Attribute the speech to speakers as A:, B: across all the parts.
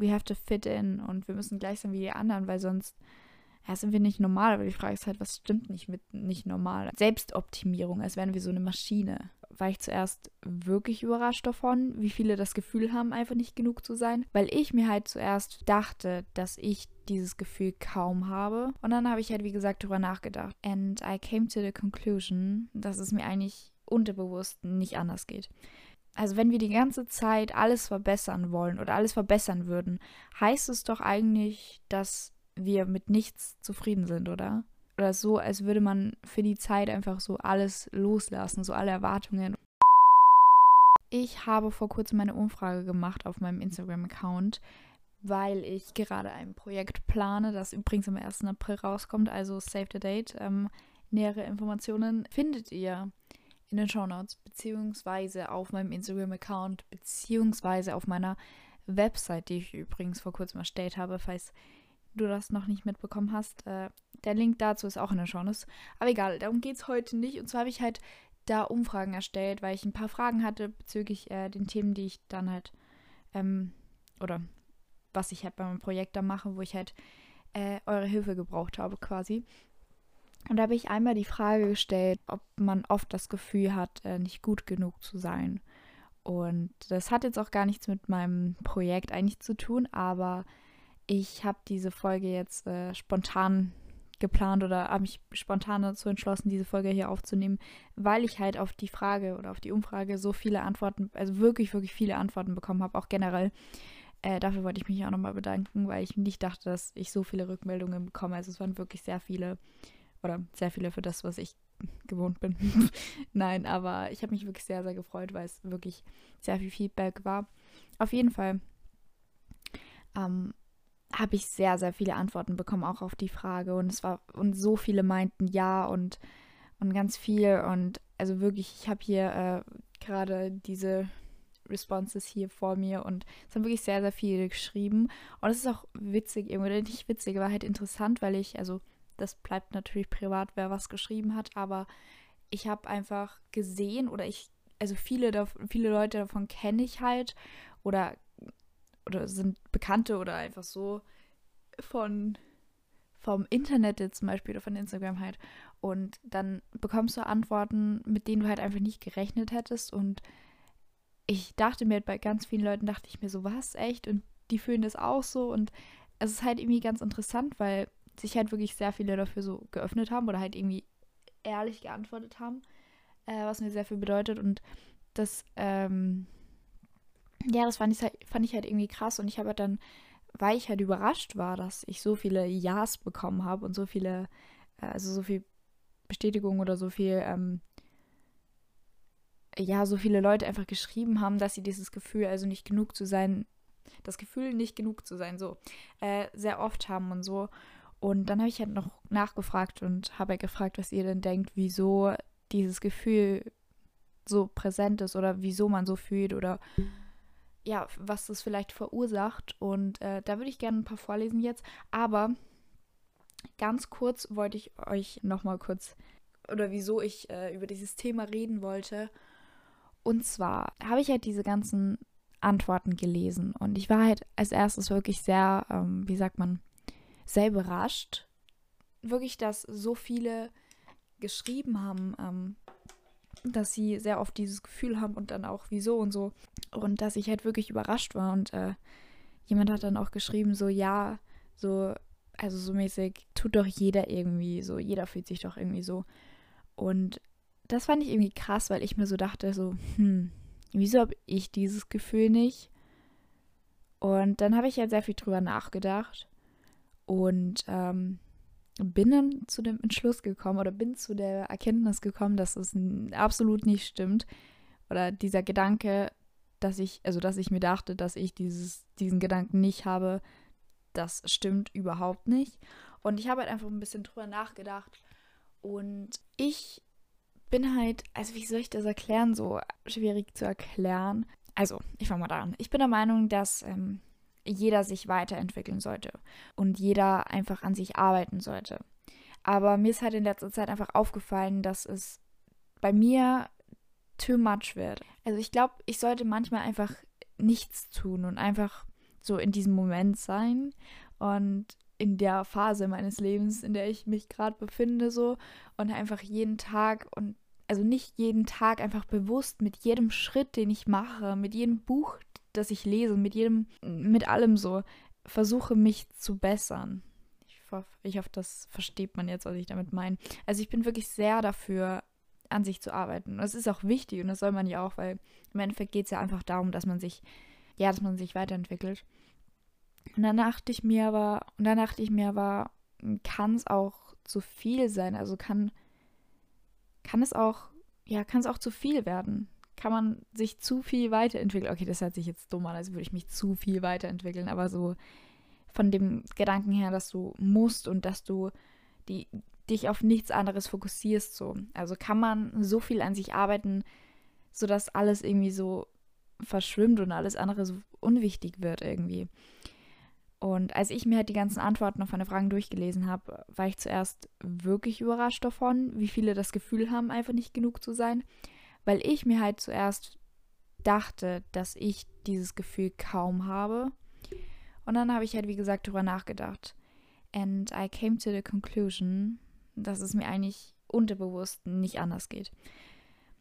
A: we have to fit in und wir müssen gleich sein wie die anderen, weil sonst ja, sind wir nicht normal. Aber die Frage ist halt, was stimmt nicht mit nicht normal? Selbstoptimierung, als wären wir so eine Maschine. War ich zuerst wirklich überrascht davon, wie viele das Gefühl haben, einfach nicht genug zu sein, weil ich mir halt zuerst dachte, dass ich dieses Gefühl kaum habe. Und dann habe ich halt, wie gesagt, darüber nachgedacht. And I came to the conclusion, dass es mir eigentlich unterbewusst nicht anders geht. Also wenn wir die ganze Zeit alles verbessern wollen oder alles verbessern würden, heißt es doch eigentlich, dass wir mit nichts zufrieden sind, oder? Oder so, als würde man für die Zeit einfach so alles loslassen, so alle Erwartungen. Ich habe vor kurzem eine Umfrage gemacht auf meinem Instagram-Account, weil ich gerade ein Projekt plane, das übrigens am 1. April rauskommt, also Save the Date. Ähm, nähere Informationen findet ihr in den Show Notes, beziehungsweise auf meinem Instagram-Account, beziehungsweise auf meiner Website, die ich übrigens vor kurzem erstellt habe, falls du das noch nicht mitbekommen hast. Äh, der Link dazu ist auch in der Show Notes. Aber egal, darum geht es heute nicht. Und zwar habe ich halt da Umfragen erstellt, weil ich ein paar Fragen hatte bezüglich äh, den Themen, die ich dann halt, ähm, oder was ich halt bei meinem Projekt da mache, wo ich halt äh, eure Hilfe gebraucht habe quasi. Und da habe ich einmal die Frage gestellt, ob man oft das Gefühl hat, äh, nicht gut genug zu sein. Und das hat jetzt auch gar nichts mit meinem Projekt eigentlich zu tun, aber ich habe diese Folge jetzt äh, spontan geplant oder habe mich spontan dazu entschlossen, diese Folge hier aufzunehmen, weil ich halt auf die Frage oder auf die Umfrage so viele Antworten, also wirklich, wirklich viele Antworten bekommen habe, auch generell. Äh, dafür wollte ich mich auch nochmal bedanken, weil ich nicht dachte, dass ich so viele Rückmeldungen bekomme. Also es waren wirklich sehr viele oder sehr viele für das, was ich gewohnt bin. Nein, aber ich habe mich wirklich sehr, sehr gefreut, weil es wirklich sehr viel Feedback war. Auf jeden Fall ähm, habe ich sehr, sehr viele Antworten bekommen, auch auf die Frage. Und es war, und so viele meinten ja und, und ganz viel. Und also wirklich, ich habe hier äh, gerade diese Responses hier vor mir und es haben wirklich sehr, sehr viele geschrieben. Und es ist auch witzig, irgendwie, nicht witzig, aber halt interessant, weil ich, also das bleibt natürlich privat, wer was geschrieben hat, aber ich habe einfach gesehen oder ich, also viele, viele Leute davon kenne ich halt oder, oder sind Bekannte oder einfach so von vom Internet zum Beispiel oder von Instagram halt. Und dann bekommst du Antworten, mit denen du halt einfach nicht gerechnet hättest. Und ich dachte mir bei ganz vielen Leuten, dachte ich mir so, was, echt? Und die fühlen das auch so. Und es ist halt irgendwie ganz interessant, weil sich halt wirklich sehr viele dafür so geöffnet haben oder halt irgendwie ehrlich geantwortet haben, äh, was mir sehr viel bedeutet. Und das, ähm, ja, das fand ich, halt, fand ich halt irgendwie krass. Und ich habe halt dann, weil ich halt überrascht war, dass ich so viele Ja's bekommen habe und so viele, äh, also so viel Bestätigung oder so viel, ähm, ja, so viele Leute einfach geschrieben haben, dass sie dieses Gefühl, also nicht genug zu sein, das Gefühl, nicht genug zu sein, so, äh, sehr oft haben und so. Und dann habe ich halt noch nachgefragt und habe halt gefragt, was ihr denn denkt, wieso dieses Gefühl so präsent ist oder wieso man so fühlt oder ja, was das vielleicht verursacht. Und äh, da würde ich gerne ein paar vorlesen jetzt. Aber ganz kurz wollte ich euch nochmal kurz oder wieso ich äh, über dieses Thema reden wollte. Und zwar habe ich halt diese ganzen Antworten gelesen und ich war halt als erstes wirklich sehr, ähm, wie sagt man, sehr überrascht, wirklich, dass so viele geschrieben haben, ähm, dass sie sehr oft dieses Gefühl haben und dann auch wieso und so. Und dass ich halt wirklich überrascht war. Und äh, jemand hat dann auch geschrieben, so ja, so, also so mäßig, tut doch jeder irgendwie so, jeder fühlt sich doch irgendwie so. Und das fand ich irgendwie krass, weil ich mir so dachte, so, hm, wieso habe ich dieses Gefühl nicht? Und dann habe ich halt sehr viel drüber nachgedacht. Und ähm, bin dann zu dem Entschluss gekommen oder bin zu der Erkenntnis gekommen, dass es absolut nicht stimmt. Oder dieser Gedanke, dass ich, also dass ich mir dachte, dass ich dieses, diesen Gedanken nicht habe, das stimmt überhaupt nicht. Und ich habe halt einfach ein bisschen drüber nachgedacht. Und ich bin halt, also wie soll ich das erklären, so schwierig zu erklären. Also, ich fange mal da an. Ich bin der Meinung, dass ähm, jeder sich weiterentwickeln sollte und jeder einfach an sich arbeiten sollte. Aber mir ist halt in letzter Zeit einfach aufgefallen, dass es bei mir too much wird. Also ich glaube, ich sollte manchmal einfach nichts tun und einfach so in diesem Moment sein und in der Phase meines Lebens, in der ich mich gerade befinde, so und einfach jeden Tag und also nicht jeden Tag einfach bewusst mit jedem Schritt, den ich mache, mit jedem Buch, das ich lese, mit jedem, mit allem so, versuche mich zu bessern. Ich hoffe, ich hoffe, das versteht man jetzt, was ich damit meine. Also ich bin wirklich sehr dafür, an sich zu arbeiten. Und das ist auch wichtig und das soll man ja auch, weil im Endeffekt geht es ja einfach darum, dass man sich, ja, dass man sich weiterentwickelt. Und dann dachte ich mir aber, und dann dachte ich mir aber, kann es auch zu viel sein? Also kann, kann es auch, ja, kann es auch zu viel werden? Kann man sich zu viel weiterentwickeln? Okay, das hört sich jetzt dumm an, als würde ich mich zu viel weiterentwickeln, aber so von dem Gedanken her, dass du musst und dass du die, dich auf nichts anderes fokussierst, so. Also kann man so viel an sich arbeiten, sodass alles irgendwie so verschwimmt und alles andere so unwichtig wird irgendwie. Und als ich mir halt die ganzen Antworten auf meine Fragen durchgelesen habe, war ich zuerst wirklich überrascht davon, wie viele das Gefühl haben, einfach nicht genug zu sein, weil ich mir halt zuerst dachte, dass ich dieses Gefühl kaum habe. Und dann habe ich halt, wie gesagt, darüber nachgedacht. And I came to the conclusion, dass es mir eigentlich unterbewusst nicht anders geht.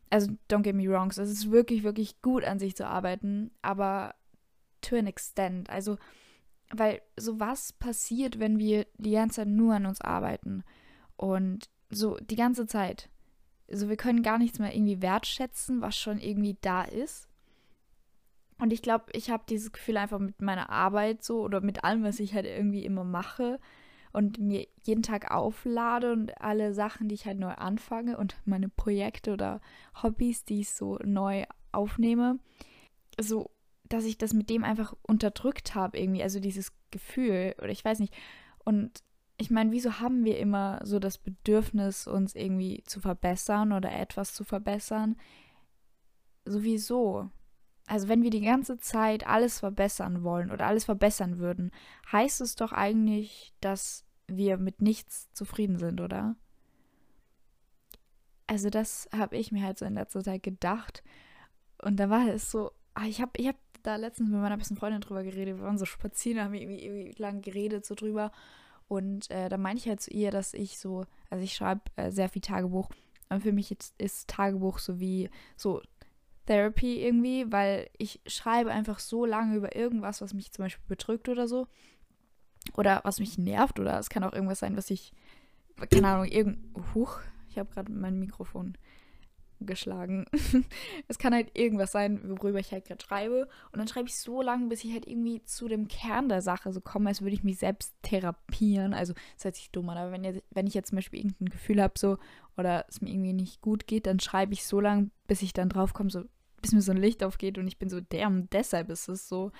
A: Also, don't get me wrong, es ist wirklich, wirklich gut an sich zu arbeiten, aber to an extent. Also, weil so was passiert, wenn wir die ganze Zeit nur an uns arbeiten und so die ganze Zeit. Also wir können gar nichts mehr irgendwie wertschätzen, was schon irgendwie da ist. Und ich glaube, ich habe dieses Gefühl einfach mit meiner Arbeit so oder mit allem, was ich halt irgendwie immer mache und mir jeden Tag auflade und alle Sachen, die ich halt neu anfange und meine Projekte oder Hobbys, die ich so neu aufnehme, so dass ich das mit dem einfach unterdrückt habe irgendwie, also dieses Gefühl oder ich weiß nicht. Und ich meine, wieso haben wir immer so das Bedürfnis, uns irgendwie zu verbessern oder etwas zu verbessern? Sowieso. Also wenn wir die ganze Zeit alles verbessern wollen oder alles verbessern würden, heißt es doch eigentlich, dass wir mit nichts zufrieden sind, oder? Also das habe ich mir halt so in letzter Zeit gedacht. Und da war es so, ah, ich habe ich hab da letztens mit meiner besten Freundin drüber geredet. Wir waren so spazieren, haben irgendwie, irgendwie lang geredet so drüber. Und äh, da meinte ich halt zu ihr, dass ich so, also ich schreibe äh, sehr viel Tagebuch. Und für mich jetzt ist Tagebuch so wie so Therapy irgendwie, weil ich schreibe einfach so lange über irgendwas, was mich zum Beispiel bedrückt oder so. Oder was mich nervt. Oder es kann auch irgendwas sein, was ich, keine Ahnung, irgend. Huch, ich habe gerade mein Mikrofon geschlagen. es kann halt irgendwas sein, worüber ich halt gerade schreibe. Und dann schreibe ich so lange, bis ich halt irgendwie zu dem Kern der Sache so komme, als würde ich mich selbst therapieren. Also, das hört sich dumm an, aber wenn, jetzt, wenn ich jetzt zum Beispiel irgendein Gefühl habe, so, oder es mir irgendwie nicht gut geht, dann schreibe ich so lange, bis ich dann drauf komme, so, bis mir so ein Licht aufgeht und ich bin so, damn, deshalb ist es so.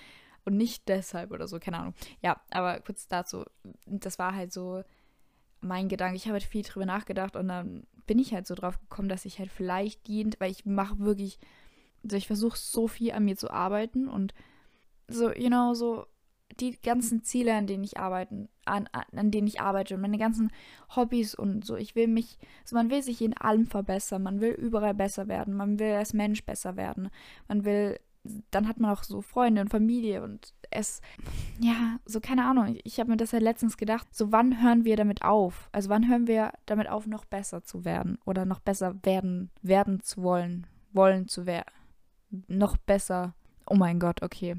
A: Und nicht deshalb oder so, keine Ahnung. Ja, aber kurz dazu, das war halt so mein Gedanke. Ich habe halt viel drüber nachgedacht und dann bin ich halt so drauf gekommen, dass ich halt vielleicht jeden, weil ich mache wirklich, also ich versuche so viel an mir zu arbeiten und so, you know, so die ganzen Ziele, an denen ich arbeiten, an, an denen ich arbeite und meine ganzen Hobbys und so. Ich will mich, so man will sich in allem verbessern, man will überall besser werden, man will als Mensch besser werden, man will dann hat man auch so Freunde und Familie und es, ja, so keine Ahnung. Ich, habe mir das ja letztens gedacht, so wann hören wir damit auf? Also wann hören wir damit auf, noch besser zu werden oder noch besser werden, werden zu wollen, wollen zu werden, noch besser. Oh mein Gott, okay.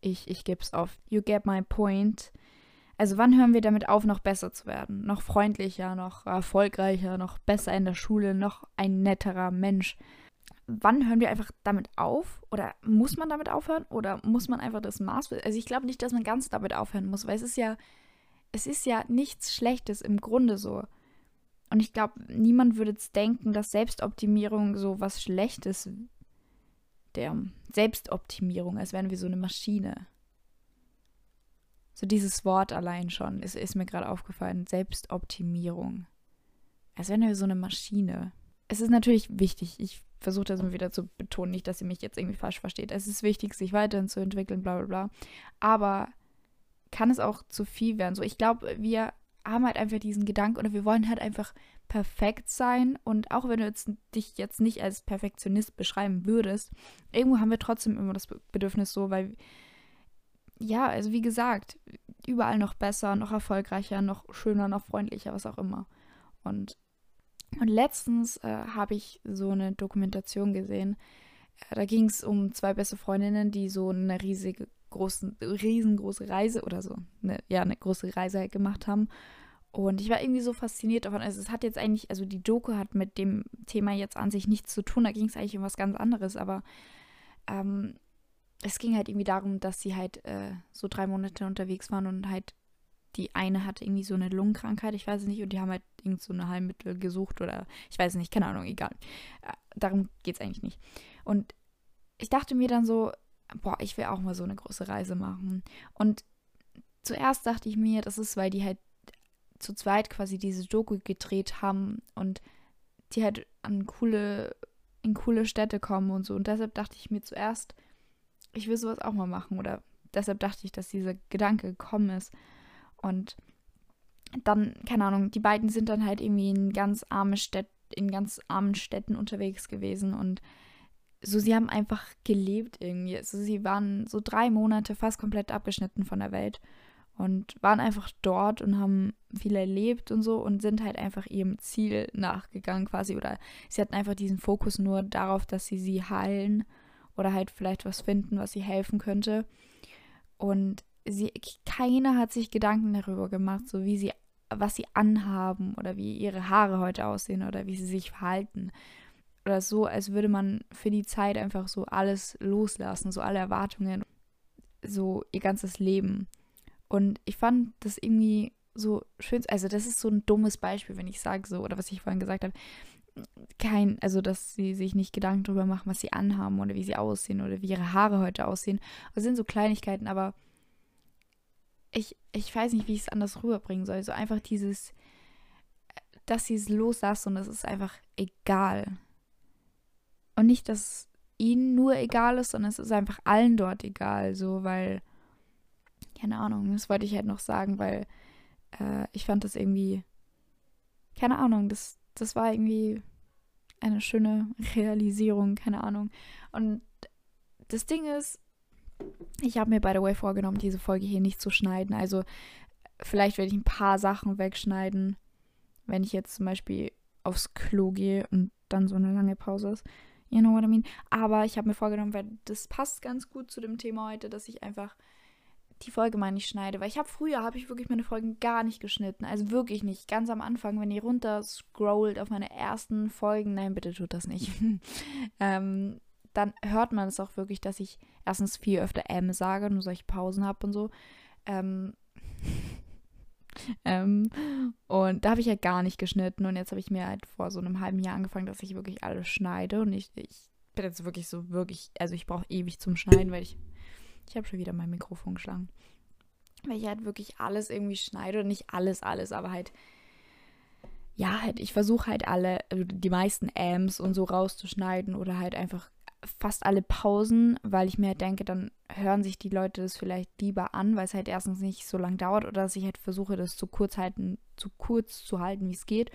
A: Ich, ich gebe es auf. You get my point. Also wann hören wir damit auf, noch besser zu werden? Noch freundlicher, noch erfolgreicher, noch besser in der Schule, noch ein netterer Mensch wann hören wir einfach damit auf? Oder muss man damit aufhören? Oder muss man einfach das Maß. Also ich glaube nicht, dass man ganz damit aufhören muss, weil es ist ja, es ist ja nichts Schlechtes im Grunde so. Und ich glaube, niemand würde jetzt denken, dass Selbstoptimierung so was Schlechtes der Selbstoptimierung, als wären wir so eine Maschine. So dieses Wort allein schon ist, ist mir gerade aufgefallen. Selbstoptimierung. Als wären wir so eine Maschine. Es ist natürlich wichtig. Ich versuche das immer wieder zu betonen, nicht, dass ihr mich jetzt irgendwie falsch versteht. Es ist wichtig, sich weiterhin zu entwickeln, bla bla bla. Aber kann es auch zu viel werden? So, ich glaube, wir haben halt einfach diesen Gedanken oder wir wollen halt einfach perfekt sein. Und auch wenn du jetzt, dich jetzt nicht als Perfektionist beschreiben würdest, irgendwo haben wir trotzdem immer das Bedürfnis so, weil ja, also wie gesagt, überall noch besser, noch erfolgreicher, noch schöner, noch freundlicher, was auch immer. Und, und letztens äh, habe ich so eine Dokumentation gesehen. Äh, da ging es um zwei beste Freundinnen, die so eine riesige, großen, riesengroße Reise oder so, eine, ja, eine große Reise halt gemacht haben. Und ich war irgendwie so fasziniert davon. Also es hat jetzt eigentlich, also die Doku hat mit dem Thema jetzt an sich nichts zu tun. Da ging es eigentlich um was ganz anderes. Aber ähm, es ging halt irgendwie darum, dass sie halt äh, so drei Monate unterwegs waren und halt die eine hatte irgendwie so eine Lungenkrankheit, ich weiß es nicht, und die haben halt irgend so eine Heilmittel gesucht oder ich weiß nicht, keine Ahnung, egal. Äh, darum geht es eigentlich nicht. Und ich dachte mir dann so, boah, ich will auch mal so eine große Reise machen. Und zuerst dachte ich mir, das ist, weil die halt zu zweit quasi diese Doku gedreht haben und die halt an coole, in coole Städte kommen und so. Und deshalb dachte ich mir zuerst, ich will sowas auch mal machen. Oder deshalb dachte ich, dass dieser Gedanke gekommen ist. Und dann, keine Ahnung, die beiden sind dann halt irgendwie in ganz arme Städte, in ganz armen Städten unterwegs gewesen und so, sie haben einfach gelebt irgendwie. Also sie waren so drei Monate fast komplett abgeschnitten von der Welt und waren einfach dort und haben viel erlebt und so und sind halt einfach ihrem Ziel nachgegangen quasi oder sie hatten einfach diesen Fokus nur darauf, dass sie sie heilen oder halt vielleicht was finden, was sie helfen könnte. Und sie, keiner hat sich Gedanken darüber gemacht, so wie sie, was sie anhaben oder wie ihre Haare heute aussehen oder wie sie sich verhalten. Oder so, als würde man für die Zeit einfach so alles loslassen, so alle Erwartungen, so ihr ganzes Leben. Und ich fand das irgendwie so schön, also das ist so ein dummes Beispiel, wenn ich sage so, oder was ich vorhin gesagt habe, kein, also dass sie sich nicht Gedanken darüber machen, was sie anhaben oder wie sie aussehen oder wie ihre Haare heute aussehen. Das sind so Kleinigkeiten, aber ich, ich weiß nicht, wie ich es anders rüberbringen soll. So einfach dieses, dass sie es loslassen und es ist einfach egal. Und nicht, dass ihnen nur egal ist, sondern es ist einfach allen dort egal, so, weil, keine Ahnung, das wollte ich halt noch sagen, weil äh, ich fand das irgendwie, keine Ahnung, das, das war irgendwie eine schöne Realisierung, keine Ahnung. Und das Ding ist, ich habe mir by the way vorgenommen, diese Folge hier nicht zu schneiden. Also vielleicht werde ich ein paar Sachen wegschneiden, wenn ich jetzt zum Beispiel aufs Klo gehe und dann so eine lange Pause ist. You know what I mean? Aber ich habe mir vorgenommen, weil das passt ganz gut zu dem Thema heute, dass ich einfach die Folge mal nicht schneide. Weil ich habe früher, habe ich wirklich meine Folgen gar nicht geschnitten. Also wirklich nicht. Ganz am Anfang, wenn ihr runter scrollt auf meine ersten Folgen, nein, bitte tut das nicht. ähm, dann hört man es auch wirklich, dass ich erstens viel öfter M sage und solche Pausen habe und so. Ähm, ähm, und da habe ich ja gar nicht geschnitten und jetzt habe ich mir halt vor so einem halben Jahr angefangen, dass ich wirklich alles schneide und ich, ich bin jetzt wirklich so wirklich, also ich brauche ewig zum Schneiden, weil ich ich habe schon wieder mein Mikrofon geschlagen. Weil ich halt wirklich alles irgendwie schneide. Und nicht alles, alles, aber halt. Ja, halt, ich versuche halt alle, also die meisten Amps und so rauszuschneiden oder halt einfach fast alle Pausen, weil ich mir halt denke, dann hören sich die Leute das vielleicht lieber an, weil es halt erstens nicht so lang dauert oder dass ich halt versuche, das zu kurz halten, zu kurz zu halten, wie es geht.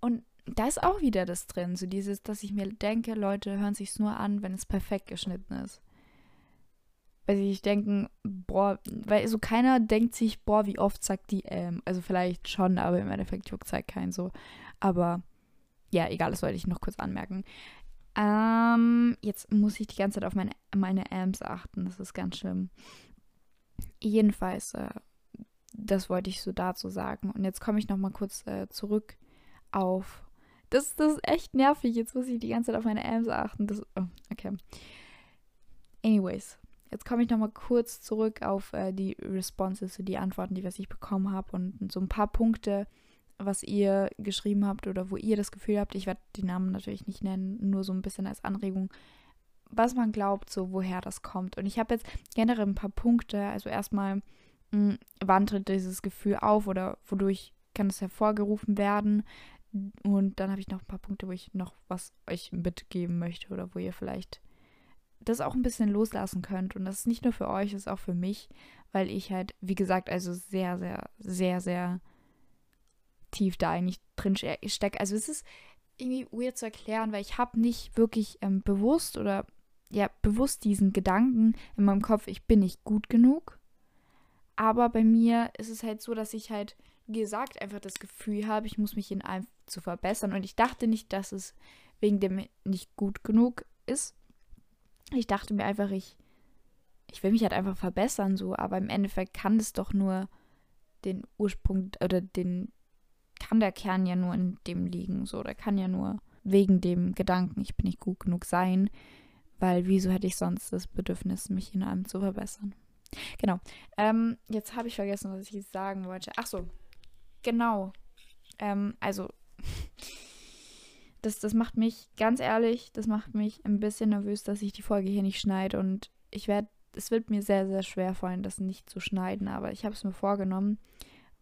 A: Und da ist auch wieder das drin, so dieses, dass ich mir denke, Leute hören sich's nur an, wenn es perfekt geschnitten ist weil sie sich denken, boah, weil so keiner denkt sich, boah, wie oft sagt die ähm. Also vielleicht schon, aber im Endeffekt juckt es halt keinen so. Aber ja, egal, das wollte ich noch kurz anmerken. Ähm, jetzt muss ich die ganze Zeit auf meine, meine Amps achten. Das ist ganz schlimm. Jedenfalls, äh, das wollte ich so dazu sagen. Und jetzt komme ich nochmal kurz äh, zurück auf. Das, das ist echt nervig. Jetzt muss ich die ganze Zeit auf meine Amps achten. Das, oh, okay. Anyways, Jetzt komme ich nochmal kurz zurück auf äh, die Responses, die Antworten, die was ich bekommen habe und so ein paar Punkte, was ihr geschrieben habt oder wo ihr das Gefühl habt, ich werde die Namen natürlich nicht nennen, nur so ein bisschen als Anregung, was man glaubt, so woher das kommt. Und ich habe jetzt generell ein paar Punkte, also erstmal, hm, wann tritt dieses Gefühl auf oder wodurch kann es hervorgerufen werden? Und dann habe ich noch ein paar Punkte, wo ich noch was euch mitgeben möchte oder wo ihr vielleicht das auch ein bisschen loslassen könnt. Und das ist nicht nur für euch, das ist auch für mich, weil ich halt, wie gesagt, also sehr, sehr, sehr, sehr tief da eigentlich drin stecke. Also es ist irgendwie weird zu erklären, weil ich habe nicht wirklich ähm, bewusst oder ja, bewusst diesen Gedanken in meinem Kopf, ich bin nicht gut genug. Aber bei mir ist es halt so, dass ich halt, gesagt, einfach das Gefühl habe, ich muss mich in allem zu verbessern. Und ich dachte nicht, dass es wegen dem nicht gut genug ist. Ich dachte mir einfach, ich, ich will mich halt einfach verbessern, so. Aber im Endeffekt kann es doch nur den Ursprung oder den, kann der Kern ja nur in dem liegen, so. Der kann ja nur wegen dem Gedanken, ich bin nicht gut genug sein. Weil wieso hätte ich sonst das Bedürfnis, mich in allem zu verbessern? Genau. Ähm, jetzt habe ich vergessen, was ich sagen wollte. Ach so. Genau. Ähm, also, das, das macht mich, ganz ehrlich, das macht mich ein bisschen nervös, dass ich die Folge hier nicht schneide. Und ich werde, es wird mir sehr, sehr schwer fallen, das nicht zu schneiden. Aber ich habe es mir vorgenommen,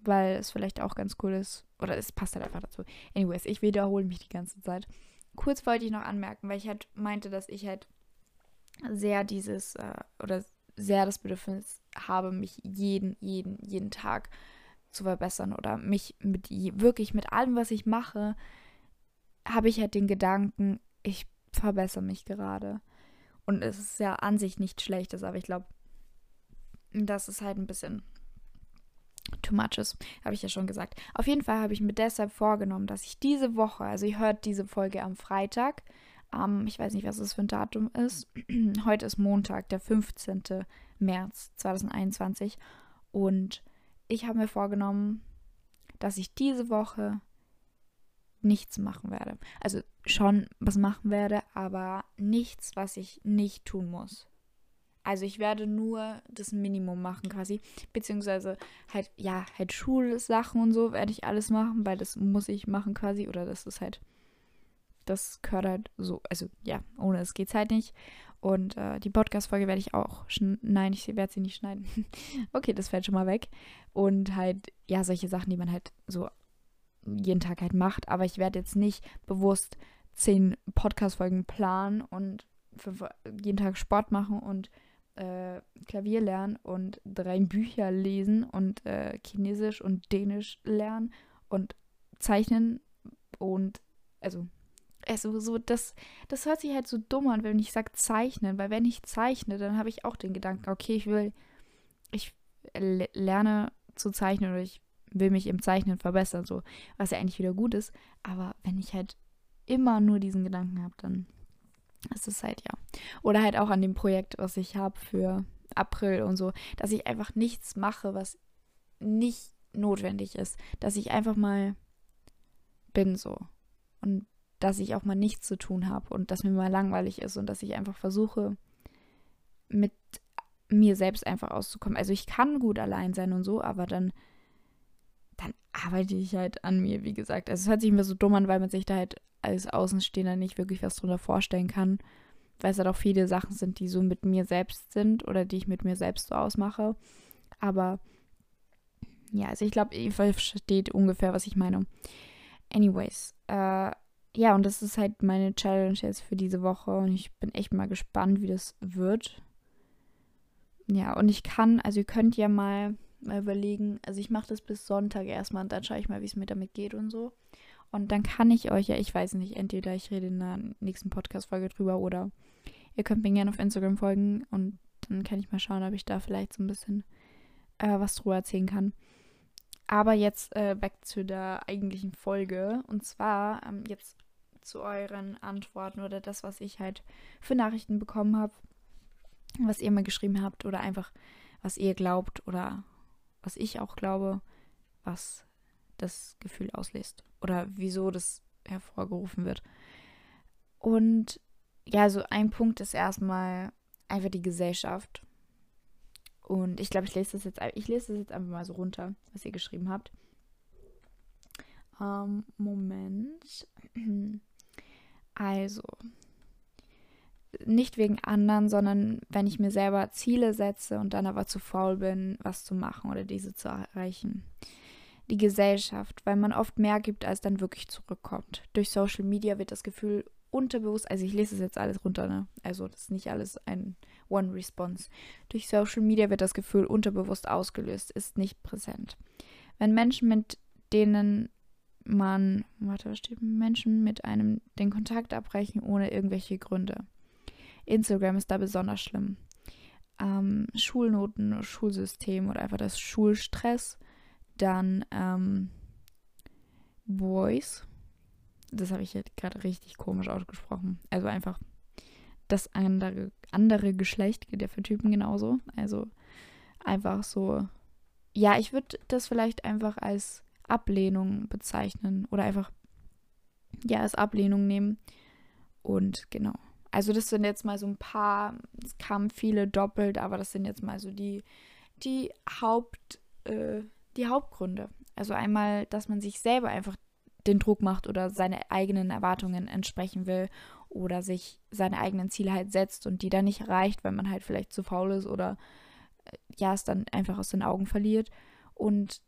A: weil es vielleicht auch ganz cool ist. Oder es passt halt einfach dazu. Anyways, ich wiederhole mich die ganze Zeit. Kurz wollte ich noch anmerken, weil ich halt meinte, dass ich halt sehr dieses äh, oder sehr das Bedürfnis habe, mich jeden, jeden, jeden Tag zu verbessern oder mich mit wirklich mit allem, was ich mache, habe ich halt den Gedanken, ich verbessere mich gerade. Und es ist ja an sich nichts Schlechtes, aber ich glaube, das ist halt ein bisschen too much ist, habe ich ja schon gesagt. Auf jeden Fall habe ich mir deshalb vorgenommen, dass ich diese Woche, also ihr hört diese Folge am Freitag, am, ich weiß nicht, was das für ein Datum ist. Heute ist Montag, der 15. März 2021. Und ich habe mir vorgenommen, dass ich diese Woche nichts machen werde. Also schon was machen werde, aber nichts, was ich nicht tun muss. Also ich werde nur das Minimum machen quasi. Beziehungsweise halt, ja, halt Schulsachen und so werde ich alles machen, weil das muss ich machen quasi. Oder das ist halt das gehört halt so, also ja, ohne es geht's halt nicht. Und äh, die Podcast-Folge werde ich auch, nein, ich werde sie nicht schneiden. okay, das fällt schon mal weg. Und halt, ja, solche Sachen, die man halt so jeden Tag halt macht. Aber ich werde jetzt nicht bewusst zehn Podcast-Folgen planen und jeden Tag Sport machen und äh, Klavier lernen und drei Bücher lesen und äh, Chinesisch und Dänisch lernen und zeichnen und also also so, das, das hört sich halt so dumm an, wenn ich sage zeichnen, weil wenn ich zeichne, dann habe ich auch den Gedanken, okay, ich will, ich lerne zu zeichnen oder ich will mich im Zeichnen verbessern, so, was ja eigentlich wieder gut ist. Aber wenn ich halt immer nur diesen Gedanken habe, dann ist es halt ja. Oder halt auch an dem Projekt, was ich habe für April und so, dass ich einfach nichts mache, was nicht notwendig ist. Dass ich einfach mal bin so. Und dass ich auch mal nichts zu tun habe und dass mir mal langweilig ist und dass ich einfach versuche, mit mir selbst einfach auszukommen. Also ich kann gut allein sein und so, aber dann arbeite ich halt an mir, wie gesagt. Also es hört sich immer so dumm an, weil man sich da halt als Außenstehender nicht wirklich was drunter vorstellen kann, weil es halt auch viele Sachen sind, die so mit mir selbst sind oder die ich mit mir selbst so ausmache. Aber ja, also ich glaube, ihr versteht ungefähr, was ich meine. Anyways, äh, ja, und das ist halt meine Challenge jetzt für diese Woche und ich bin echt mal gespannt, wie das wird. Ja, und ich kann, also ihr könnt ja mal, mal überlegen, also ich mache das bis Sonntag erstmal und dann schaue ich mal, wie es mir damit geht und so. Und dann kann ich euch ja, ich weiß nicht, entweder ich rede in der nächsten Podcast-Folge drüber oder ihr könnt mir gerne auf Instagram folgen und dann kann ich mal schauen, ob ich da vielleicht so ein bisschen äh, was drüber erzählen kann. Aber jetzt äh, back zu der eigentlichen Folge. Und zwar ähm, jetzt zu euren Antworten oder das, was ich halt für Nachrichten bekommen habe, was ihr mir geschrieben habt oder einfach, was ihr glaubt oder was ich auch glaube, was das Gefühl auslöst oder wieso das hervorgerufen wird. Und ja, so ein Punkt ist erstmal einfach die Gesellschaft. Und ich glaube, ich lese das jetzt, ich lese das jetzt einfach mal so runter, was ihr geschrieben habt. Ähm, Moment. Also, nicht wegen anderen, sondern wenn ich mir selber Ziele setze und dann aber zu faul bin, was zu machen oder diese zu erreichen. Die Gesellschaft, weil man oft mehr gibt, als dann wirklich zurückkommt. Durch Social Media wird das Gefühl unterbewusst, also ich lese es jetzt alles runter, ne? Also das ist nicht alles ein One-Response. Durch Social Media wird das Gefühl unterbewusst ausgelöst, ist nicht präsent. Wenn Menschen, mit denen man, warte, was steht, Menschen mit einem den Kontakt abbrechen ohne irgendwelche Gründe. Instagram ist da besonders schlimm. ähm, Schulnoten, Schulsystem oder einfach das Schulstress. Dann ähm, Boys. Das habe ich jetzt gerade richtig komisch ausgesprochen. Also einfach das andere, andere Geschlecht ja für Typen genauso. Also einfach so. Ja, ich würde das vielleicht einfach als Ablehnung bezeichnen oder einfach ja als Ablehnung nehmen. Und genau. Also das sind jetzt mal so ein paar, es kamen viele doppelt, aber das sind jetzt mal so die, die Haupt, äh, die Hauptgründe. Also einmal, dass man sich selber einfach den Druck macht oder seine eigenen Erwartungen entsprechen will oder sich seine eigenen Ziele halt setzt und die dann nicht erreicht, weil man halt vielleicht zu faul ist oder äh, ja, es dann einfach aus den Augen verliert. Und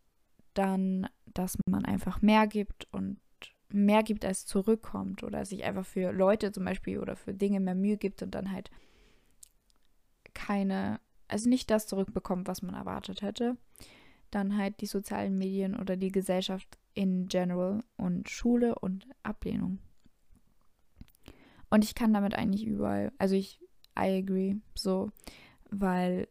A: dann, dass man einfach mehr gibt und mehr gibt, als zurückkommt oder sich einfach für Leute zum Beispiel oder für Dinge mehr Mühe gibt und dann halt keine, also nicht das zurückbekommt, was man erwartet hätte. Dann halt die sozialen Medien oder die Gesellschaft in general und Schule und Ablehnung. Und ich kann damit eigentlich überall, also ich, I agree, so, weil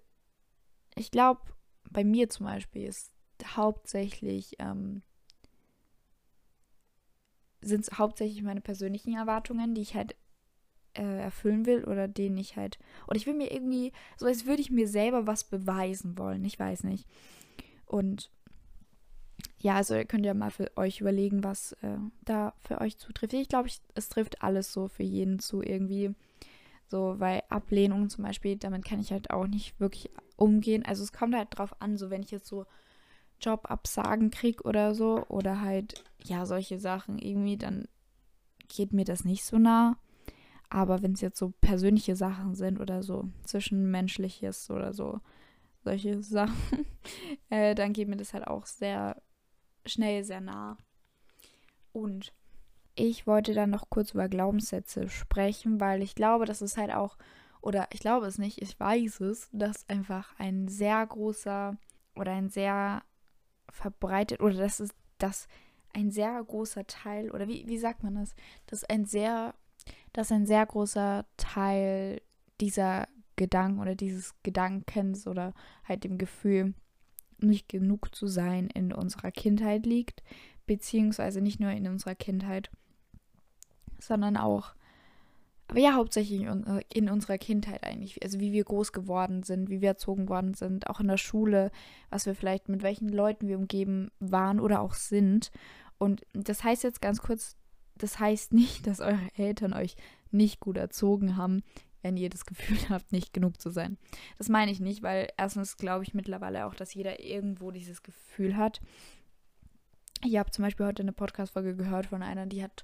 A: ich glaube, bei mir zum Beispiel ist hauptsächlich ähm, sind es hauptsächlich meine persönlichen Erwartungen, die ich halt äh, erfüllen will oder denen ich halt. Und ich will mir irgendwie, so als würde ich mir selber was beweisen wollen. Ich weiß nicht. Und ja, also ihr könnt ja mal für euch überlegen, was äh, da für euch zutrifft. Ich glaube, es trifft alles so für jeden zu irgendwie. So, weil Ablehnung zum Beispiel, damit kann ich halt auch nicht wirklich umgehen. Also es kommt halt drauf an, so wenn ich jetzt so Jobabsagen kriege oder so oder halt, ja, solche Sachen irgendwie, dann geht mir das nicht so nah. Aber wenn es jetzt so persönliche Sachen sind oder so zwischenmenschliches oder so, solche Sachen, äh, dann geht mir das halt auch sehr schnell sehr nah. Und ich wollte dann noch kurz über Glaubenssätze sprechen, weil ich glaube, dass es halt auch, oder ich glaube es nicht, ich weiß es, dass einfach ein sehr großer oder ein sehr verbreitet oder das ist das ein sehr großer Teil oder wie, wie sagt man das? Das ist ein sehr, dass ein sehr großer Teil dieser Gedanken oder dieses Gedankens oder halt dem Gefühl, nicht genug zu sein, in unserer Kindheit liegt, beziehungsweise nicht nur in unserer Kindheit, sondern auch aber ja, hauptsächlich in, in, unserer Kindheit eigentlich. Also wie wir groß geworden sind, wie wir erzogen worden sind, auch in der Schule, was wir vielleicht, mit welchen Leuten wir umgeben waren oder auch sind. Und das heißt jetzt ganz kurz, das heißt nicht, dass eure Eltern euch nicht gut erzogen haben, wenn ihr das Gefühl habt, nicht genug zu sein. Das meine ich nicht, weil erstens glaube ich mittlerweile auch, dass jeder irgendwo dieses Gefühl hat. Ich habe zum Beispiel heute eine Podcast-Folge gehört von einer, die hat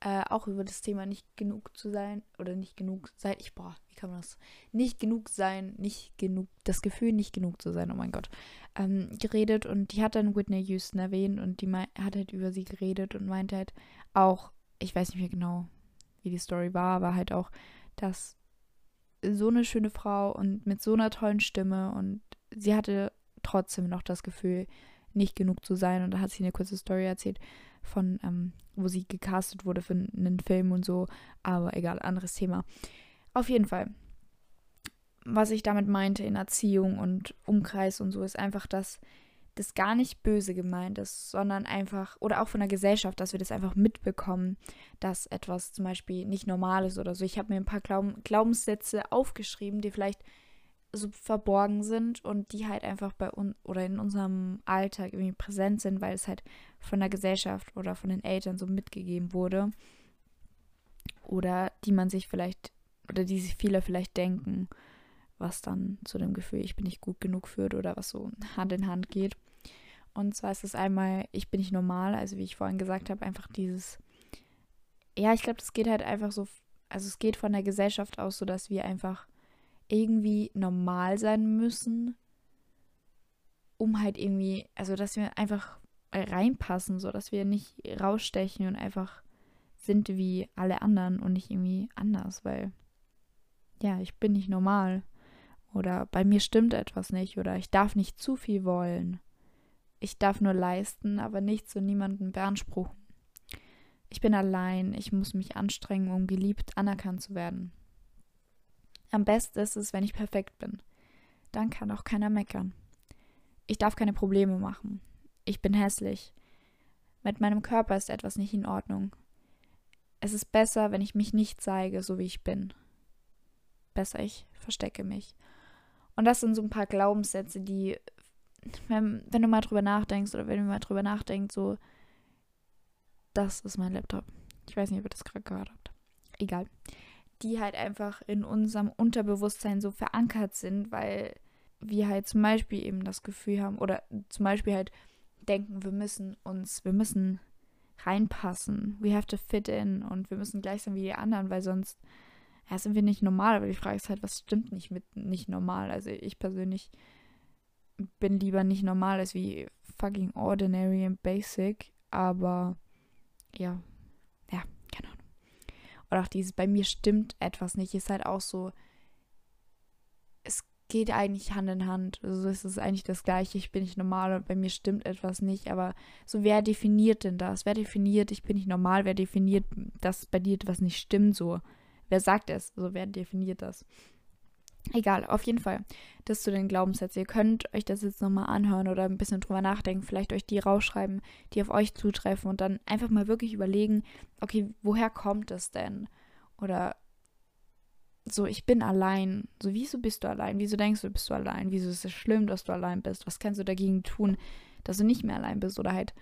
A: äh, auch über das Thema nicht genug zu sein oder nicht genug sein. Ich, boah, wie kann man das? Nicht genug sein, nicht genug, das Gefühl, nicht genug zu sein, oh mein Gott, ähm, geredet und die hat dann Whitney Houston erwähnt und die hat halt über sie geredet und meinte halt auch, ich weiß nicht mehr genau, wie die Story war, aber halt auch, dass so eine schöne Frau und mit so einer tollen Stimme und sie hatte trotzdem noch das Gefühl, nicht genug zu sein und da hat sie eine kurze Story erzählt, von, ähm, wo sie gecastet wurde für einen Film und so. Aber egal, anderes Thema. Auf jeden Fall. Was ich damit meinte in Erziehung und Umkreis und so, ist einfach, dass das gar nicht böse gemeint ist, sondern einfach, oder auch von der Gesellschaft, dass wir das einfach mitbekommen, dass etwas zum Beispiel nicht normal ist oder so. Ich habe mir ein paar Glaub Glaubenssätze aufgeschrieben, die vielleicht so verborgen sind und die halt einfach bei uns oder in unserem Alltag irgendwie präsent sind, weil es halt von der Gesellschaft oder von den Eltern so mitgegeben wurde. Oder die man sich vielleicht, oder die sich viele vielleicht denken, was dann zu dem Gefühl, ich bin nicht gut genug führt oder was so Hand in Hand geht. Und zwar ist es einmal, ich bin nicht normal, also wie ich vorhin gesagt habe, einfach dieses, ja, ich glaube, das geht halt einfach so, also es geht von der Gesellschaft aus, so dass wir einfach irgendwie normal sein müssen, um halt irgendwie, also dass wir einfach reinpassen, so dass wir nicht rausstechen und einfach sind wie alle anderen und nicht irgendwie anders, weil ja, ich bin nicht normal oder bei mir stimmt etwas nicht oder ich darf nicht zu viel wollen. Ich darf nur leisten, aber nichts und niemanden beanspruchen. Ich bin allein, ich muss mich anstrengen, um geliebt anerkannt zu werden. Am besten ist es, wenn ich perfekt bin. dann kann auch keiner meckern. Ich darf keine Probleme machen. Ich bin hässlich. Mit meinem Körper ist etwas nicht in Ordnung. Es ist besser, wenn ich mich nicht zeige, so wie ich bin. Besser, ich verstecke mich. Und das sind so ein paar Glaubenssätze, die, wenn, wenn du mal drüber nachdenkst oder wenn du mal drüber nachdenkst, so, das ist mein Laptop. Ich weiß nicht, ob ihr das gerade gehört habt. Egal. Die halt einfach in unserem Unterbewusstsein so verankert sind, weil wir halt zum Beispiel eben das Gefühl haben oder zum Beispiel halt denken, wir müssen uns, wir müssen reinpassen. We have to fit in und wir müssen gleich sein wie die anderen, weil sonst ja, sind wir nicht normal. Aber die Frage ist halt, was stimmt nicht mit nicht normal? Also ich persönlich bin lieber nicht normal als wie fucking ordinary and basic. Aber ja. Oder auch dieses, bei mir stimmt etwas nicht, ist halt auch so, es geht eigentlich Hand in Hand. Also es ist eigentlich das Gleiche, ich bin nicht normal und bei mir stimmt etwas nicht. Aber so, wer definiert denn das? Wer definiert, ich bin nicht normal? Wer definiert, dass bei dir etwas nicht stimmt? So, wer sagt es? Also wer definiert das? Egal, auf jeden Fall. Das zu den Glaubenssätzen. Ihr könnt euch das jetzt nochmal anhören oder ein bisschen drüber nachdenken, vielleicht euch die rausschreiben, die auf euch zutreffen und dann einfach mal wirklich überlegen, okay, woher kommt es denn? Oder so, ich bin allein. So, wieso bist du allein? Wieso denkst du, bist du allein? Wieso ist es schlimm, dass du allein bist? Was kannst du dagegen tun, dass du nicht mehr allein bist? Oder halt,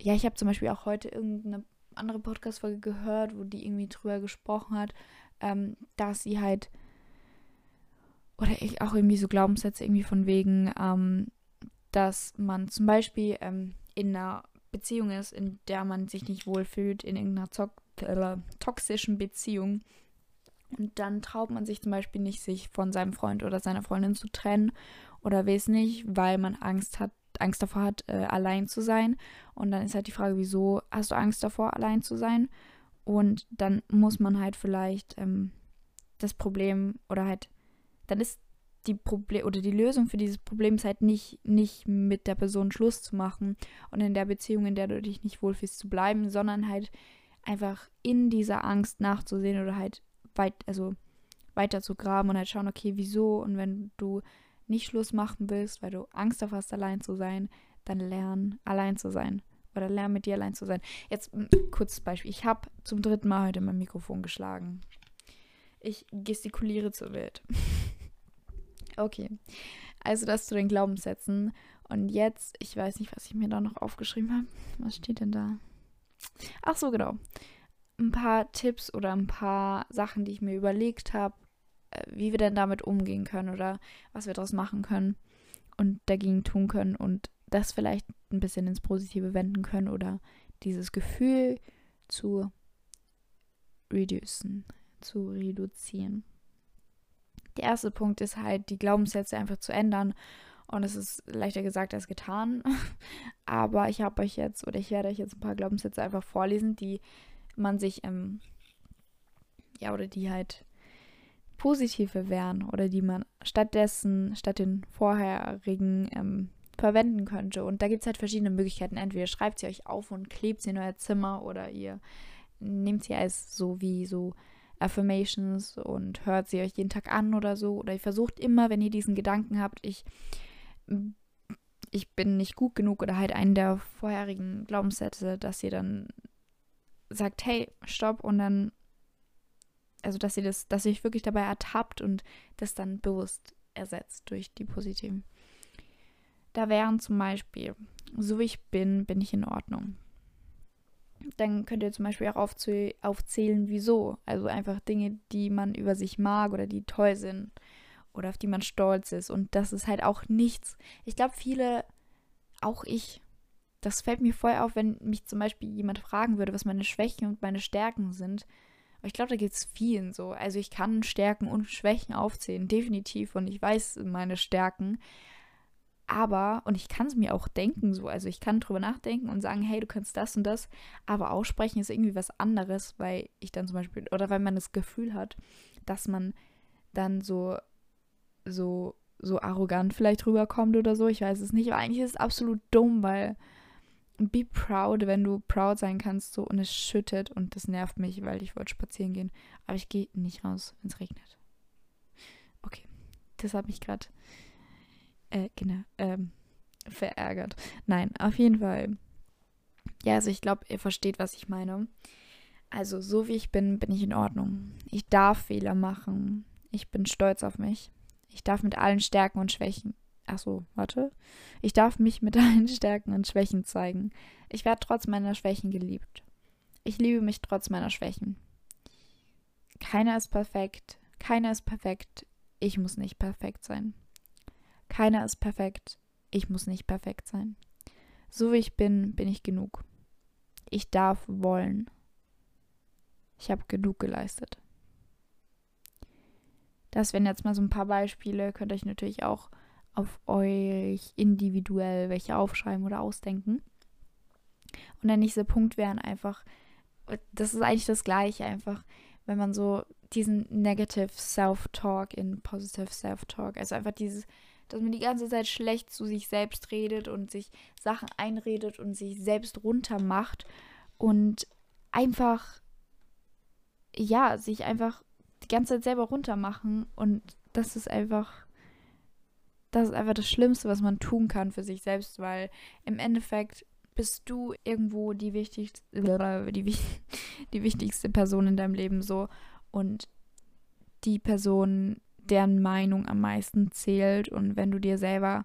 A: ja, ich habe zum Beispiel auch heute irgendeine andere Podcast-Folge gehört, wo die irgendwie drüber gesprochen hat, ähm, dass sie halt oder ich auch irgendwie so Glaubenssätze irgendwie von wegen, ähm, dass man zum Beispiel ähm, in einer Beziehung ist, in der man sich nicht wohlfühlt, in irgendeiner äh, toxischen Beziehung. Und dann traut man sich zum Beispiel nicht, sich von seinem Freund oder seiner Freundin zu trennen oder weiß nicht, weil man Angst hat, Angst davor hat, äh, allein zu sein. Und dann ist halt die Frage, wieso hast du Angst davor, allein zu sein? Und dann muss man halt vielleicht ähm, das Problem oder halt dann ist die Problem oder die Lösung für dieses Problem halt nicht, nicht mit der Person Schluss zu machen und in der Beziehung, in der du dich nicht wohlfühlst, zu bleiben, sondern halt einfach in dieser Angst nachzusehen oder halt weit, also weiter zu graben und halt schauen, okay, wieso und wenn du nicht Schluss machen willst, weil du Angst davor hast, allein zu sein, dann lern allein zu sein oder lern mit dir allein zu sein. Jetzt ein kurzes Beispiel. Ich habe zum dritten Mal heute mein Mikrofon geschlagen. Ich gestikuliere zur Welt. Okay. Also das zu den Glaubenssätzen. Und jetzt, ich weiß nicht, was ich mir da noch aufgeschrieben habe. Was steht denn da? Ach so, genau. Ein paar Tipps oder ein paar Sachen, die ich mir überlegt habe, äh, wie wir denn damit umgehen können oder was wir daraus machen können und dagegen tun können und das vielleicht ein bisschen ins Positive wenden können oder dieses Gefühl zu reducen, zu reduzieren. Der erste Punkt ist halt, die Glaubenssätze einfach zu ändern. Und es ist leichter gesagt als getan. Aber ich habe euch jetzt, oder ich werde euch jetzt ein paar Glaubenssätze einfach vorlesen, die man sich, ähm, ja, oder die halt positive wären oder die man stattdessen, statt den vorherigen ähm, verwenden könnte. Und da gibt es halt verschiedene Möglichkeiten. Entweder schreibt sie euch auf und klebt sie in euer Zimmer oder ihr nehmt sie als so wie so Affirmations und hört sie euch jeden Tag an oder so. Oder ihr versucht immer, wenn ihr diesen Gedanken habt, ich, ich bin nicht gut genug oder halt einen der vorherigen Glaubenssätze, dass ihr dann sagt, hey, stopp und dann, also dass ihr das, dass ihr euch wirklich dabei ertappt und das dann bewusst ersetzt durch die positiven. Da wären zum Beispiel, so wie ich bin, bin ich in Ordnung dann könnt ihr zum Beispiel auch aufzählen, wieso. Also einfach Dinge, die man über sich mag oder die toll sind oder auf die man stolz ist. Und das ist halt auch nichts. Ich glaube, viele, auch ich, das fällt mir voll auf, wenn mich zum Beispiel jemand fragen würde, was meine Schwächen und meine Stärken sind. Ich glaube, da geht es vielen so. Also ich kann Stärken und Schwächen aufzählen, definitiv. Und ich weiß meine Stärken. Aber, und ich kann es mir auch denken so, also ich kann drüber nachdenken und sagen, hey, du kannst das und das, aber aussprechen ist irgendwie was anderes, weil ich dann zum Beispiel, oder weil man das Gefühl hat, dass man dann so, so, so arrogant vielleicht rüberkommt oder so, ich weiß es nicht, aber eigentlich ist es absolut dumm, weil be proud, wenn du proud sein kannst, so, und es schüttet und das nervt mich, weil ich wollte spazieren gehen, aber ich gehe nicht raus, wenn es regnet. Okay, das hat mich gerade, äh, genau, ähm, verärgert. Nein, auf jeden Fall. Ja, also ich glaube, ihr versteht, was ich meine. Also, so wie ich bin, bin ich in Ordnung. Ich darf Fehler machen. Ich bin stolz auf mich. Ich darf mit allen Stärken und Schwächen. Achso, warte. Ich darf mich mit allen Stärken und Schwächen zeigen. Ich werde trotz meiner Schwächen geliebt. Ich liebe mich trotz meiner Schwächen. Keiner ist perfekt. Keiner ist perfekt. Ich muss nicht perfekt sein. Keiner ist perfekt. Ich muss nicht perfekt sein. So wie ich bin, bin ich genug. Ich darf wollen. Ich habe genug geleistet. Das wären jetzt mal so ein paar Beispiele. Könnt euch natürlich auch auf euch individuell welche aufschreiben oder ausdenken. Und der nächste Punkt wären einfach, das ist eigentlich das gleiche, einfach, wenn man so diesen Negative Self-Talk in Positive Self-Talk, also einfach dieses, dass man die ganze Zeit schlecht zu sich selbst redet und sich Sachen einredet und sich selbst runtermacht und einfach, ja, sich einfach die ganze Zeit selber runtermachen und das ist einfach, das ist einfach das Schlimmste, was man tun kann für sich selbst, weil im Endeffekt bist du irgendwo die wichtigste, die, die wichtigste Person in deinem Leben so und die Person, deren Meinung am meisten zählt und wenn du dir selber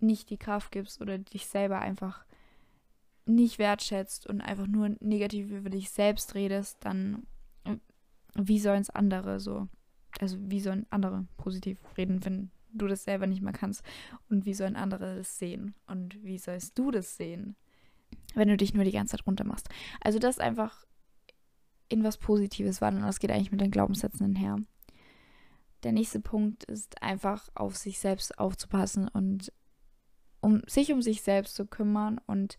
A: nicht die Kraft gibst oder dich selber einfach nicht wertschätzt und einfach nur negativ über dich selbst redest, dann wie sollen es andere so, also wie sollen andere positiv reden, wenn du das selber nicht mehr kannst und wie sollen andere das sehen und wie sollst du das sehen, wenn du dich nur die ganze Zeit runter machst. Also das einfach in was Positives wandeln. Das geht eigentlich mit den Glaubenssätzen einher. Der nächste Punkt ist einfach auf sich selbst aufzupassen und um sich um sich selbst zu kümmern und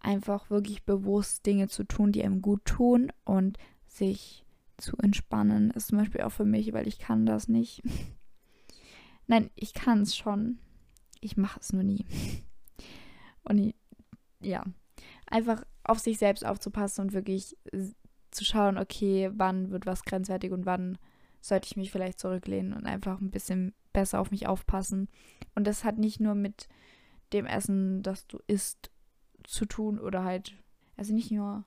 A: einfach wirklich bewusst Dinge zu tun, die einem gut tun und sich zu entspannen ist zum Beispiel auch für mich, weil ich kann das nicht. Nein, ich kann es schon. Ich mache es nur nie. Und ja, einfach auf sich selbst aufzupassen und wirklich zu schauen, okay, wann wird was grenzwertig und wann sollte ich mich vielleicht zurücklehnen und einfach ein bisschen besser auf mich aufpassen. Und das hat nicht nur mit dem Essen, das du isst, zu tun oder halt, also nicht nur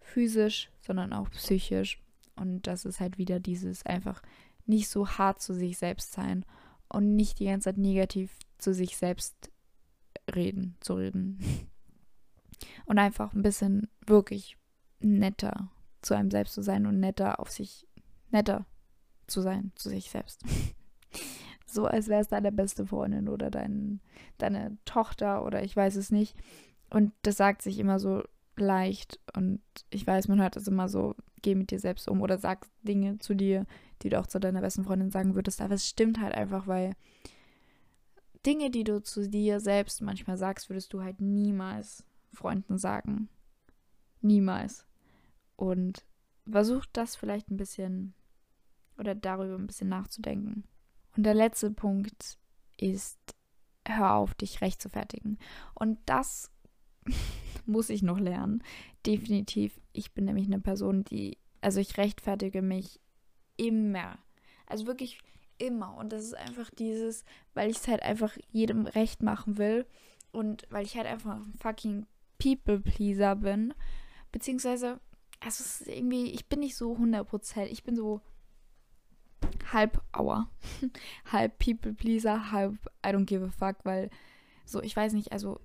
A: physisch, sondern auch psychisch. Und das ist halt wieder dieses einfach nicht so hart zu sich selbst sein und nicht die ganze Zeit negativ zu sich selbst reden, zu reden. Und einfach ein bisschen wirklich netter zu einem selbst zu sein und netter auf sich, netter zu sein zu sich selbst. so als wäre es deine beste Freundin oder dein, deine Tochter oder ich weiß es nicht. Und das sagt sich immer so leicht und ich weiß, man hört es immer so, geh mit dir selbst um oder sag Dinge zu dir, die du auch zu deiner besten Freundin sagen würdest. Aber es stimmt halt einfach, weil Dinge, die du zu dir selbst manchmal sagst, würdest du halt niemals Freunden sagen. Niemals. Und versuch das vielleicht ein bisschen oder darüber ein bisschen nachzudenken. Und der letzte Punkt ist, hör auf, dich recht zu fertigen. Und das muss ich noch lernen. Definitiv. Ich bin nämlich eine Person, die, also ich rechtfertige mich immer. Also wirklich immer. Und das ist einfach dieses, weil ich es halt einfach jedem recht machen will und weil ich halt einfach ein fucking People-Pleaser bin. Beziehungsweise, also es ist irgendwie, ich bin nicht so 100%, ich bin so halb Auer. halb People-Pleaser, halb I don't give a fuck, weil so, ich weiß nicht, also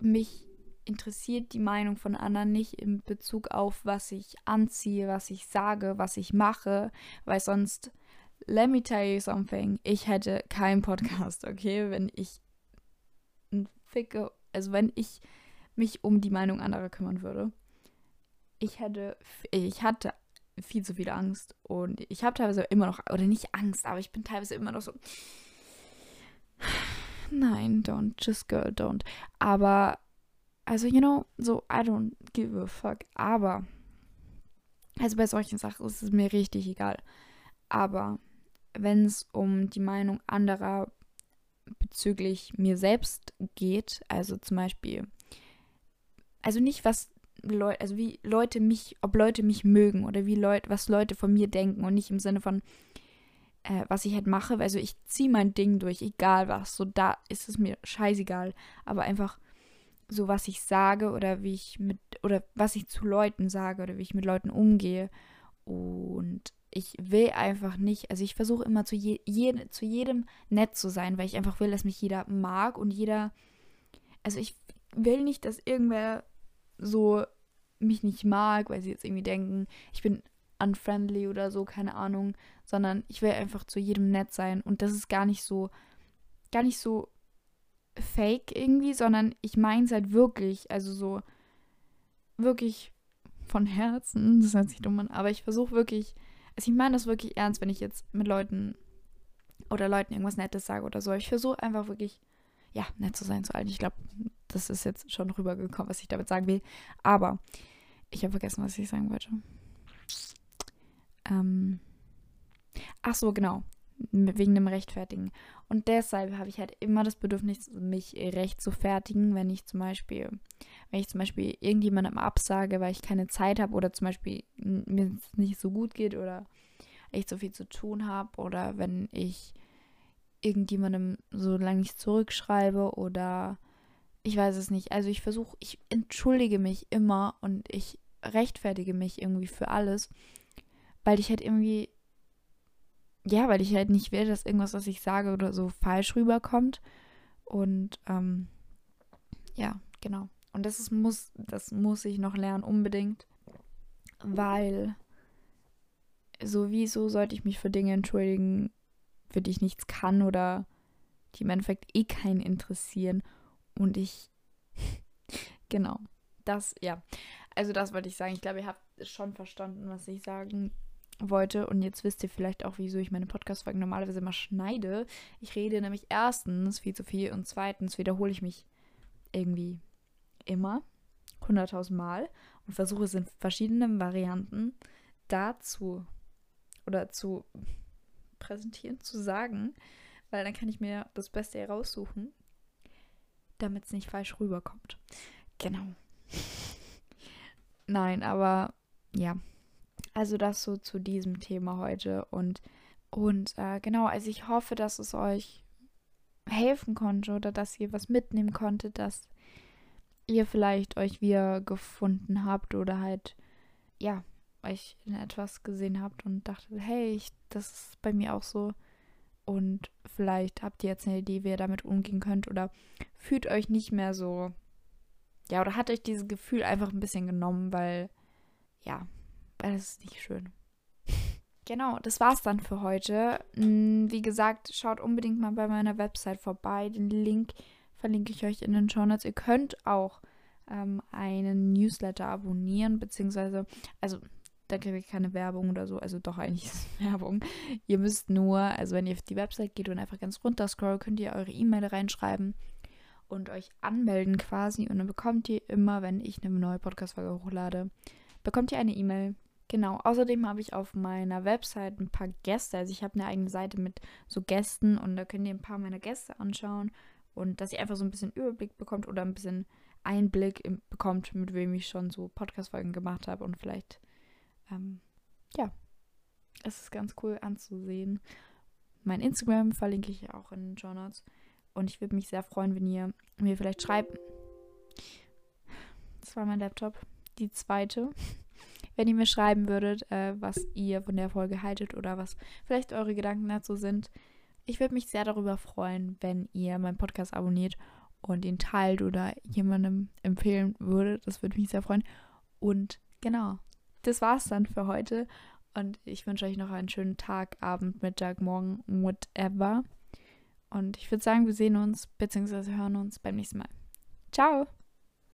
A: mich interessiert die Meinung von anderen nicht in Bezug auf, was ich anziehe, was ich sage, was ich mache, weil sonst, let me tell you something, ich hätte keinen Podcast, okay, wenn ich ficke, also wenn ich mich um die Meinung anderer kümmern würde. Ich hätte, ich hatte viel zu viel Angst und ich habe teilweise immer noch, oder nicht Angst, aber ich bin teilweise immer noch so, nein, don't, just girl, don't. Aber also, you know, so, I don't give a fuck. Aber, also bei solchen Sachen ist es mir richtig egal. Aber wenn es um die Meinung anderer bezüglich mir selbst geht, also zum Beispiel, also nicht was Leute, also wie Leute mich, ob Leute mich mögen oder wie Leute, was Leute von mir denken und nicht im Sinne von, äh, was ich halt mache. Also ich ziehe mein Ding durch, egal was. So da ist es mir scheißegal. Aber einfach so, was ich sage oder wie ich mit, oder was ich zu Leuten sage oder wie ich mit Leuten umgehe. Und ich will einfach nicht, also ich versuche immer zu, je, je, zu jedem nett zu sein, weil ich einfach will, dass mich jeder mag und jeder, also ich will nicht, dass irgendwer so mich nicht mag, weil sie jetzt irgendwie denken, ich bin unfriendly oder so, keine Ahnung, sondern ich will einfach zu jedem nett sein und das ist gar nicht so, gar nicht so fake irgendwie, sondern ich meine es halt wirklich, also so wirklich von Herzen, das hört sich dumm an, aber ich versuche wirklich, also ich meine das wirklich ernst, wenn ich jetzt mit Leuten oder Leuten irgendwas Nettes sage oder so. Ich versuche einfach wirklich, ja, nett zu sein zu allen. Ich glaube, das ist jetzt schon rübergekommen, was ich damit sagen will. Aber ich habe vergessen, was ich sagen wollte. Ähm, ach so, genau. Wegen dem Rechtfertigen. Und deshalb habe ich halt immer das Bedürfnis, mich recht zu fertigen, wenn ich zum Beispiel, wenn ich zum Beispiel irgendjemandem absage, weil ich keine Zeit habe oder zum Beispiel mir es nicht so gut geht oder ich zu viel zu tun habe oder wenn ich irgendjemandem so lange nicht zurückschreibe oder ich weiß es nicht. Also ich versuche, ich entschuldige mich immer und ich rechtfertige mich irgendwie für alles, weil ich halt irgendwie, ja, weil ich halt nicht will, dass irgendwas, was ich sage oder so falsch rüberkommt. Und ähm, ja, genau. Und das ist, muss, das muss ich noch lernen, unbedingt. Weil sowieso sollte ich mich für Dinge entschuldigen, für die ich nichts kann oder die im Endeffekt eh keinen interessieren. Und ich, genau, das, ja. Also das wollte ich sagen. Ich glaube, ihr habt schon verstanden, was ich sagen wollte. Und jetzt wisst ihr vielleicht auch, wieso ich meine Podcast-Folgen normalerweise immer schneide. Ich rede nämlich erstens viel zu viel und zweitens wiederhole ich mich irgendwie immer, 100.000 Mal und versuche es in verschiedenen Varianten dazu oder zu präsentieren, zu sagen, weil dann kann ich mir das Beste heraussuchen, damit es nicht falsch rüberkommt. Genau. Nein, aber ja. Also das so zu diesem Thema heute und und äh, genau, also ich hoffe, dass es euch helfen konnte oder dass ihr was mitnehmen konntet, dass ihr vielleicht euch wieder gefunden habt oder halt ja euch in etwas gesehen habt und dachtet, hey, ich, das ist bei mir auch so. Und vielleicht habt ihr jetzt eine Idee, wie ihr damit umgehen könnt oder fühlt euch nicht mehr so, ja, oder hat euch dieses Gefühl einfach ein bisschen genommen, weil, ja, weil das ist nicht schön. Genau, das war's dann für heute. Hm, wie gesagt, schaut unbedingt mal bei meiner Website vorbei. Den Link verlinke ich euch in den Show Notes. Ihr könnt auch ähm, einen Newsletter abonnieren, beziehungsweise, also da kriege ich keine Werbung oder so. Also doch eigentlich ist es Werbung. Ihr müsst nur, also wenn ihr auf die Website geht und einfach ganz runter scrollt, könnt ihr eure E-Mail reinschreiben und euch anmelden quasi. Und dann bekommt ihr immer, wenn ich eine neue Podcast-Folge hochlade, bekommt ihr eine E-Mail. Genau, außerdem habe ich auf meiner Website ein paar Gäste. Also ich habe eine eigene Seite mit so Gästen und da könnt ihr ein paar meiner Gäste anschauen und dass ihr einfach so ein bisschen Überblick bekommt oder ein bisschen Einblick bekommt, mit wem ich schon so Podcast-Folgen gemacht habe und vielleicht ähm, ja, es ist ganz cool anzusehen. Mein Instagram verlinke ich auch in den Show Notes. Und ich würde mich sehr freuen, wenn ihr mir vielleicht schreibt. Das war mein Laptop. Die zweite. Wenn ihr mir schreiben würdet, äh, was ihr von der Folge haltet oder was vielleicht eure Gedanken dazu sind. Ich würde mich sehr darüber freuen, wenn ihr meinen Podcast abonniert und ihn teilt oder jemandem empfehlen würdet. Das würde mich sehr freuen. Und genau, das war's dann für heute. Und ich wünsche euch noch einen schönen Tag, Abend, Mittag, Morgen, whatever. Und ich würde sagen, wir sehen uns bzw. hören uns beim nächsten Mal. Ciao!